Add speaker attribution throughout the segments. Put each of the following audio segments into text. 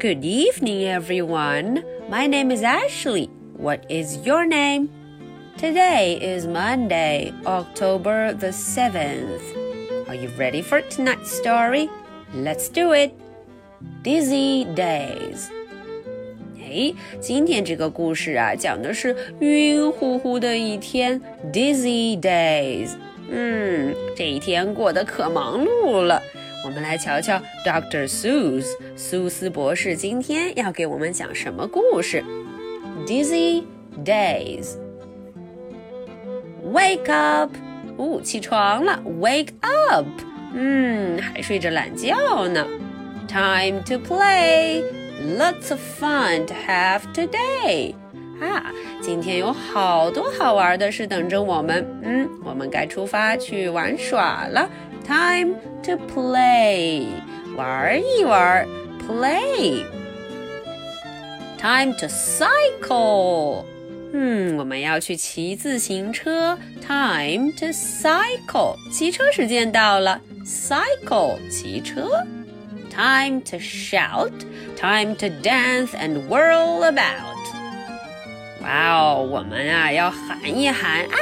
Speaker 1: Good evening, everyone. My name is Ashley. What is your name? Today is Monday, October the 7th. Are you ready for tonight's story? Let's do it. Dizzy Days. 哎，今天这个故事啊，讲的是晕乎乎的一天，dizzy days。嗯，这一天过得可忙碌了。 我们来瞧瞧 Dr. Seuss 苏斯博士今天要给我们讲什么故事？Dizzy days。Wake up！哦，起床了，Wake up！嗯，还睡着懒觉呢。Time to play！Lots of fun to have today. 啊，今天有好多好玩的事等着我们。嗯，我们该出发去玩耍了。 Time to play，玩一玩，play。Time to cycle，嗯，我们要去骑自行车。Time to cycle，骑车时间到了。Cycle，骑车。Time to shout, time to dance and whirl about. 哇哦，我们啊要喊一喊啊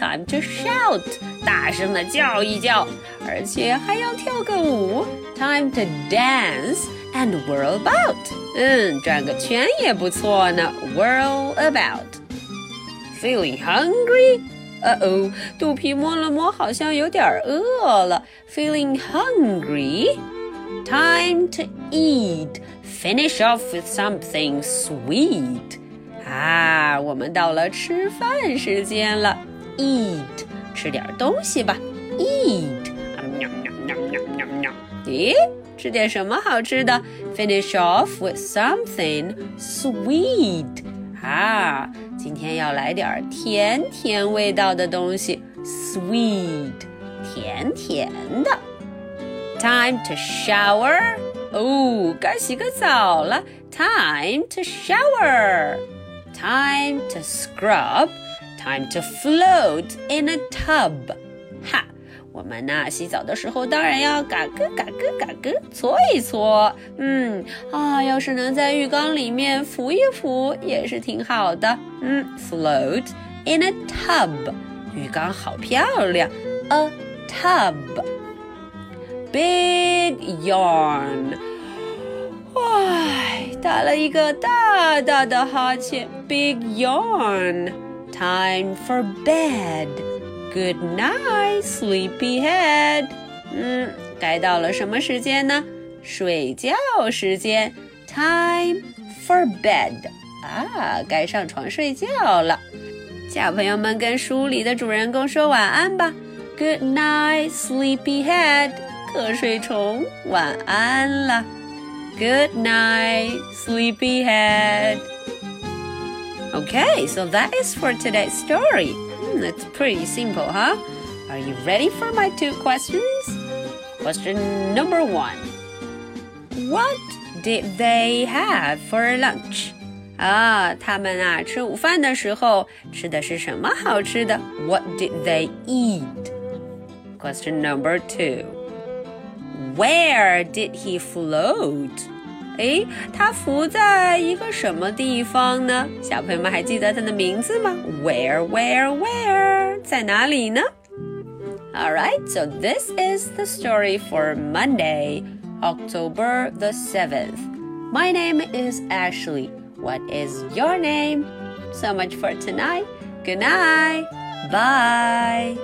Speaker 1: ！Time to shout，大声的叫一叫，而且还要跳个舞。Time to dance and whirl about，嗯，转个圈也不错呢。Whirl about。Feeling hungry？呃哦，肚皮摸了摸，好像有点饿了。Feeling hungry? Time to eat. Finish off with something sweet. 啊，我们到了吃饭时间了。 Eat，吃点东西吧。Eat，喵喵喵喵喵喵。咦，吃点什么好吃的？Finish off with something sweet. 啊，今天要来点甜甜味道的东西，sweet，甜甜的。Time to shower，哦，该洗个澡了。Time to shower，time to scrub，time to float in a tub。哈。我们呢，洗澡的时候当然要嘎咯嘎咯嘎咯搓一搓。嗯啊，要是能在浴缸里面浮一浮，也是挺好的。嗯，float in a tub，浴缸好漂亮。A tub，big yawn，唉，打了一个大大的哈欠。Big yawn，time for bed。Good night, sleepyhead。嗯，该到了什么时间呢？睡觉时间，Time for bed。啊，该上床睡觉了。小朋友们跟书里的主人公说晚安吧。Good night, sleepyhead。瞌睡虫，晚安了。Good night, sleepyhead. Okay, so that is for today's story. It's pretty simple, huh? Are you ready for my two questions? Question number one What did they have for lunch? 啊，他们啊吃午饭的时候吃的是什么好吃的？What did they eat? Question number two. Where did he float? 诶，它浮在一个什么地方呢？小朋友们还记得它的名字吗？Where, where, where？在哪里呢？All right, so this is the story for Monday, October the 7th. My name is Ashley. What is your name? So much for tonight. Good night. Bye.